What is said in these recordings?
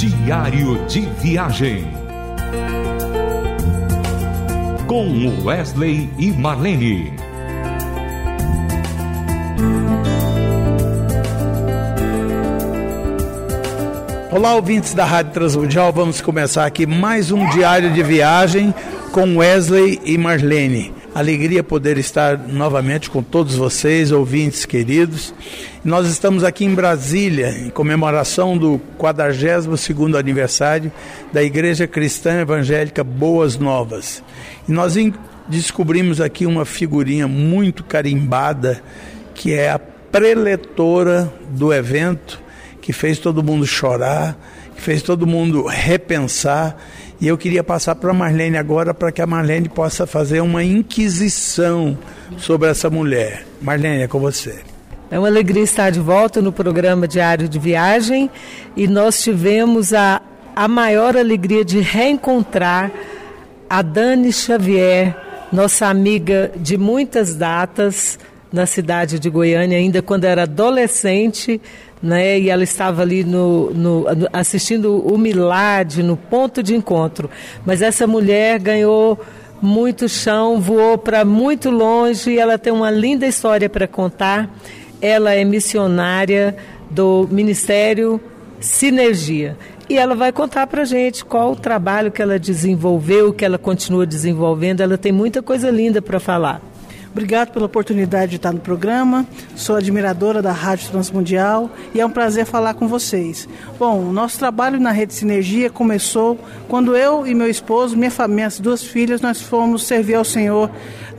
Diário de Viagem. Com Wesley e Marlene. Olá, ouvintes da Rádio Transmundial. Vamos começar aqui mais um diário de viagem com Wesley e Marlene. Alegria poder estar novamente com todos vocês, ouvintes queridos. Nós estamos aqui em Brasília, em comemoração do 42º aniversário da Igreja Cristã Evangélica Boas Novas. E nós descobrimos aqui uma figurinha muito carimbada, que é a preletora do evento, que fez todo mundo chorar, que fez todo mundo repensar e eu queria passar para a Marlene agora para que a Marlene possa fazer uma inquisição sobre essa mulher. Marlene, é com você. É uma alegria estar de volta no programa Diário de Viagem e nós tivemos a, a maior alegria de reencontrar a Dani Xavier, nossa amiga de muitas datas na cidade de Goiânia, ainda quando era adolescente, né? E ela estava ali no, no, assistindo o Milad no ponto de encontro. Mas essa mulher ganhou muito chão, voou para muito longe e ela tem uma linda história para contar. Ela é missionária do Ministério Sinergia. E ela vai contar para gente qual o trabalho que ela desenvolveu, que ela continua desenvolvendo. Ela tem muita coisa linda para falar. Obrigado pela oportunidade de estar no programa. Sou admiradora da Rádio Transmundial e é um prazer falar com vocês. Bom, nosso trabalho na Rede Sinergia começou quando eu e meu esposo, minha família, minhas duas filhas, nós fomos servir ao Senhor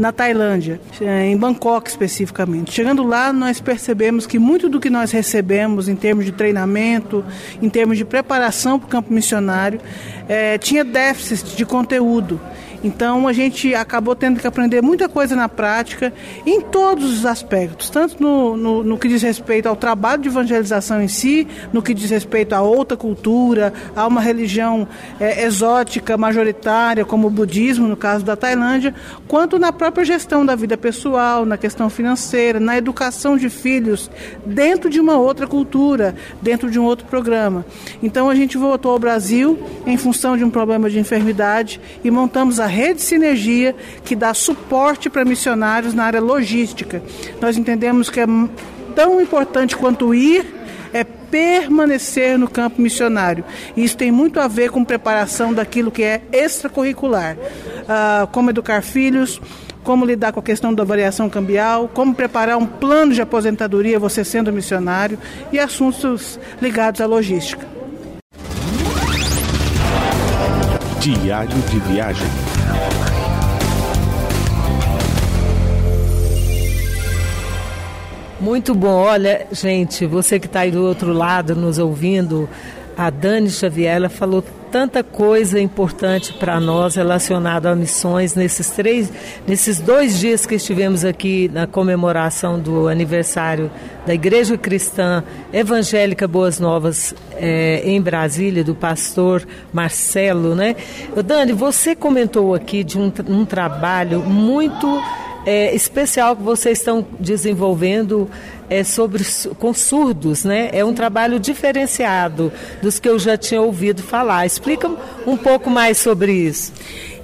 na Tailândia, eh, em Bangkok especificamente. Chegando lá, nós percebemos que muito do que nós recebemos em termos de treinamento, em termos de preparação para o campo missionário, é, tinha déficit de conteúdo. Então a gente acabou tendo que aprender muita coisa na prática, em todos os aspectos, tanto no, no, no, que diz respeito ao trabalho de evangelização em si, no que diz respeito a outra cultura, a uma religião é, exótica, majoritária, como o budismo, no caso da Tailândia, quanto na própria gestão da vida pessoal, na questão financeira, na educação de filhos dentro de uma outra cultura, dentro de um outro programa. Então a gente voltou ao Brasil em função de um problema de enfermidade e montamos a rede Sinergia, que dá suporte para missionários na área logística. Nós entendemos que é tão importante quanto ir é permanecer no campo missionário. Isso tem muito a ver com preparação daquilo que é extracurricular, ah, como educar filhos, como lidar com a questão da variação cambial, como preparar um plano de aposentadoria você sendo missionário e assuntos ligados à logística. Diário de viagem. Muito bom. Olha, gente, você que está aí do outro lado nos ouvindo, a Dani Xavier, ela falou tanta coisa importante para nós relacionada a missões nesses três, nesses dois dias que estivemos aqui na comemoração do aniversário da Igreja Cristã Evangélica Boas Novas é, em Brasília, do pastor Marcelo, né? Dani, você comentou aqui de um, um trabalho muito é, especial que vocês estão desenvolvendo é, sobre, com surdos, né? É um trabalho diferenciado dos que eu já tinha ouvido falar. Explica um pouco mais sobre isso.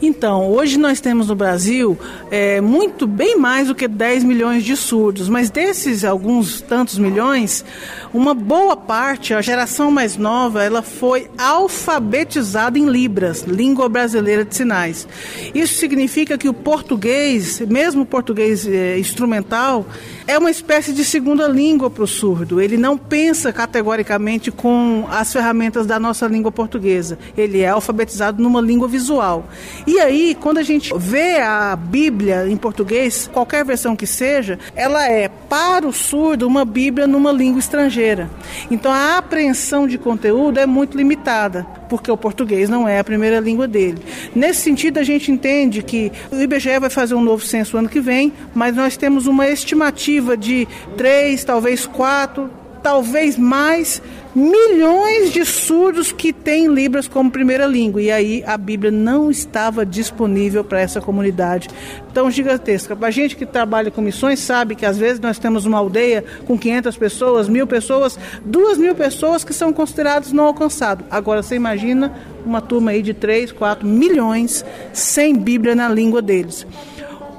Então, hoje nós temos no Brasil é, muito bem mais do que 10 milhões de surdos, mas desses alguns tantos milhões, uma boa parte, a geração mais nova, ela foi alfabetizada em Libras, língua brasileira de sinais. Isso significa que o português, mesmo o português é, instrumental, é uma espécie de segunda língua para o surdo. Ele não pensa categoricamente com as ferramentas da nossa língua portuguesa. Ele é alfabetizado numa língua visual. E aí, quando a gente vê a Bíblia em português, qualquer versão que seja, ela é, para o surdo, uma Bíblia numa língua estrangeira. Então a apreensão de conteúdo é muito limitada, porque o português não é a primeira língua dele. Nesse sentido, a gente entende que o IBGE vai fazer um novo censo ano que vem, mas nós temos uma estimativa de três, talvez quatro talvez mais milhões de surdos que têm Libras como primeira língua. E aí a Bíblia não estava disponível para essa comunidade tão gigantesca. Para a gente que trabalha com missões, sabe que às vezes nós temos uma aldeia com 500 pessoas, mil pessoas, duas mil pessoas que são consideradas não alcançadas. Agora você imagina uma turma aí de 3, 4 milhões sem Bíblia na língua deles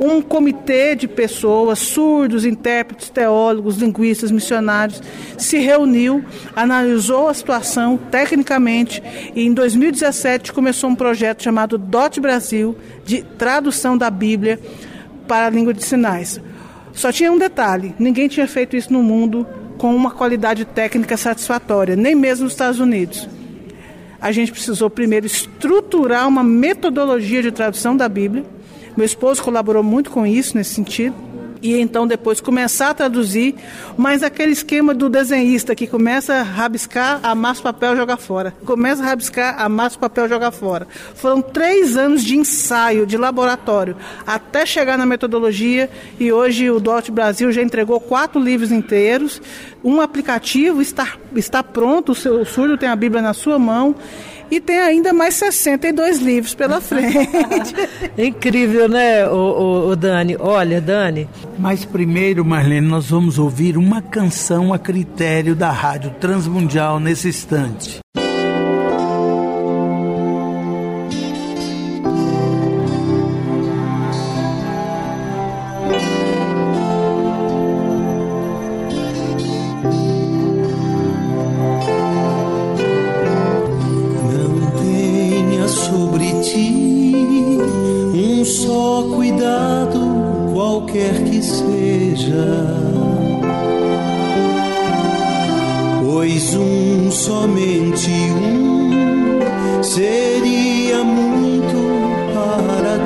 um comitê de pessoas, surdos, intérpretes, teólogos, linguistas, missionários, se reuniu, analisou a situação tecnicamente e em 2017 começou um projeto chamado DOT Brasil, de tradução da Bíblia para a língua de sinais. Só tinha um detalhe: ninguém tinha feito isso no mundo com uma qualidade técnica satisfatória, nem mesmo nos Estados Unidos. A gente precisou primeiro estruturar uma metodologia de tradução da Bíblia meu esposo colaborou muito com isso nesse sentido. E então depois começar a traduzir, mas aquele esquema do desenhista que começa a rabiscar, amassa o papel joga fora. Começa a rabiscar, amassa o papel joga fora. Foram três anos de ensaio, de laboratório, até chegar na metodologia e hoje o DOT Brasil já entregou quatro livros inteiros, um aplicativo está, está pronto, o seu o surdo tem a Bíblia na sua mão e tem ainda mais 62 livros pela frente. Incrível, né, o, o, o, Dani? Olha, Dani. Mas primeiro, Marlene, nós vamos ouvir uma canção a critério da Rádio Transmundial nesse instante.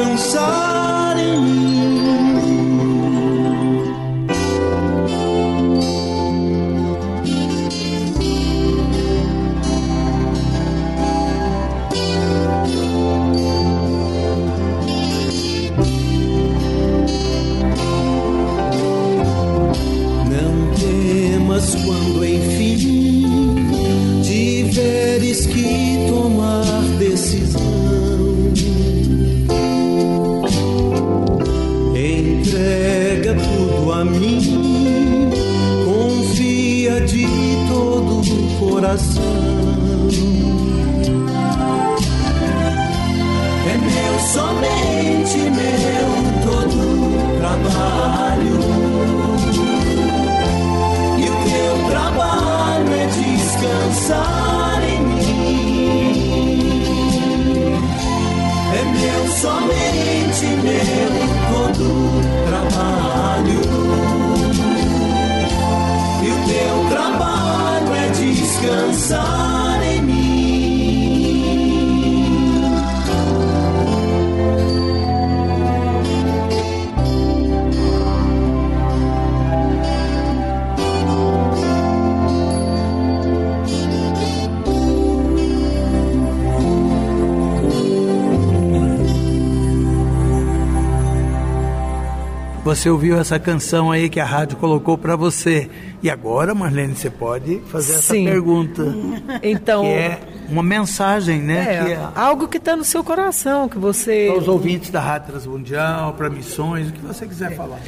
inside Você ouviu essa canção aí que a rádio colocou para você. E agora, Marlene, você pode fazer essa Sim. pergunta. Então, que é uma mensagem, né? É, que é, algo que está no seu coração, que você. Para os ouvintes da Rádio Transmundial, para missões, o que você quiser é. falar.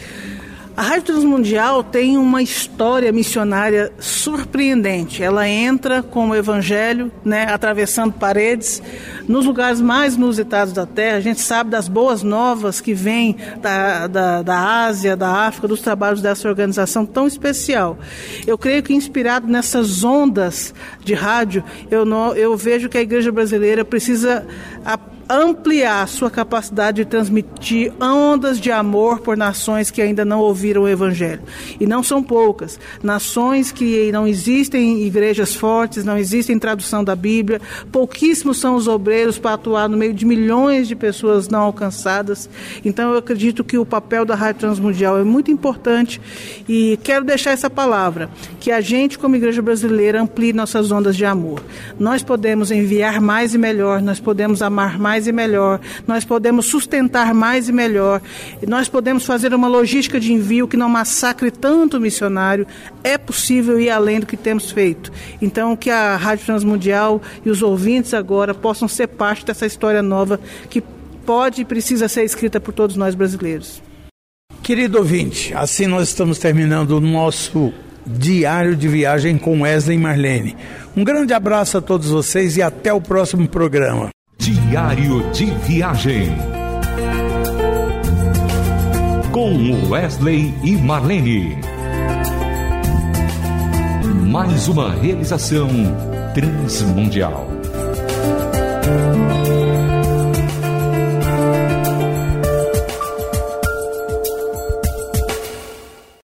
A Rádio Transmundial tem uma história missionária surpreendente. Ela entra com o Evangelho, né, atravessando paredes, nos lugares mais inusitados da Terra. A gente sabe das boas novas que vêm da, da, da Ásia, da África, dos trabalhos dessa organização tão especial. Eu creio que, inspirado nessas ondas de rádio, eu, não, eu vejo que a igreja brasileira precisa ampliar sua capacidade de transmitir ondas de amor por nações que ainda não ouviram o Evangelho. E não são poucas. Nações que não existem igrejas fortes, não existem tradução da Bíblia, pouquíssimos são os obreiros para atuar no meio de milhões de pessoas não alcançadas. Então eu acredito que o papel da Rádio Transmundial é muito importante e quero deixar essa palavra, que a gente, como igreja brasileira, amplie nossas ondas de amor. Nós podemos enviar mais e melhor, nós podemos mais mais e melhor, nós podemos sustentar mais e melhor, nós podemos fazer uma logística de envio que não massacre tanto o missionário. É possível ir além do que temos feito. Então, que a Rádio Transmundial e os ouvintes agora possam ser parte dessa história nova que pode e precisa ser escrita por todos nós brasileiros. Querido ouvinte, assim nós estamos terminando o nosso diário de viagem com Wesley e Marlene. Um grande abraço a todos vocês e até o próximo programa. Diário de Viagem. Com Wesley e Marlene. Mais uma realização transmundial.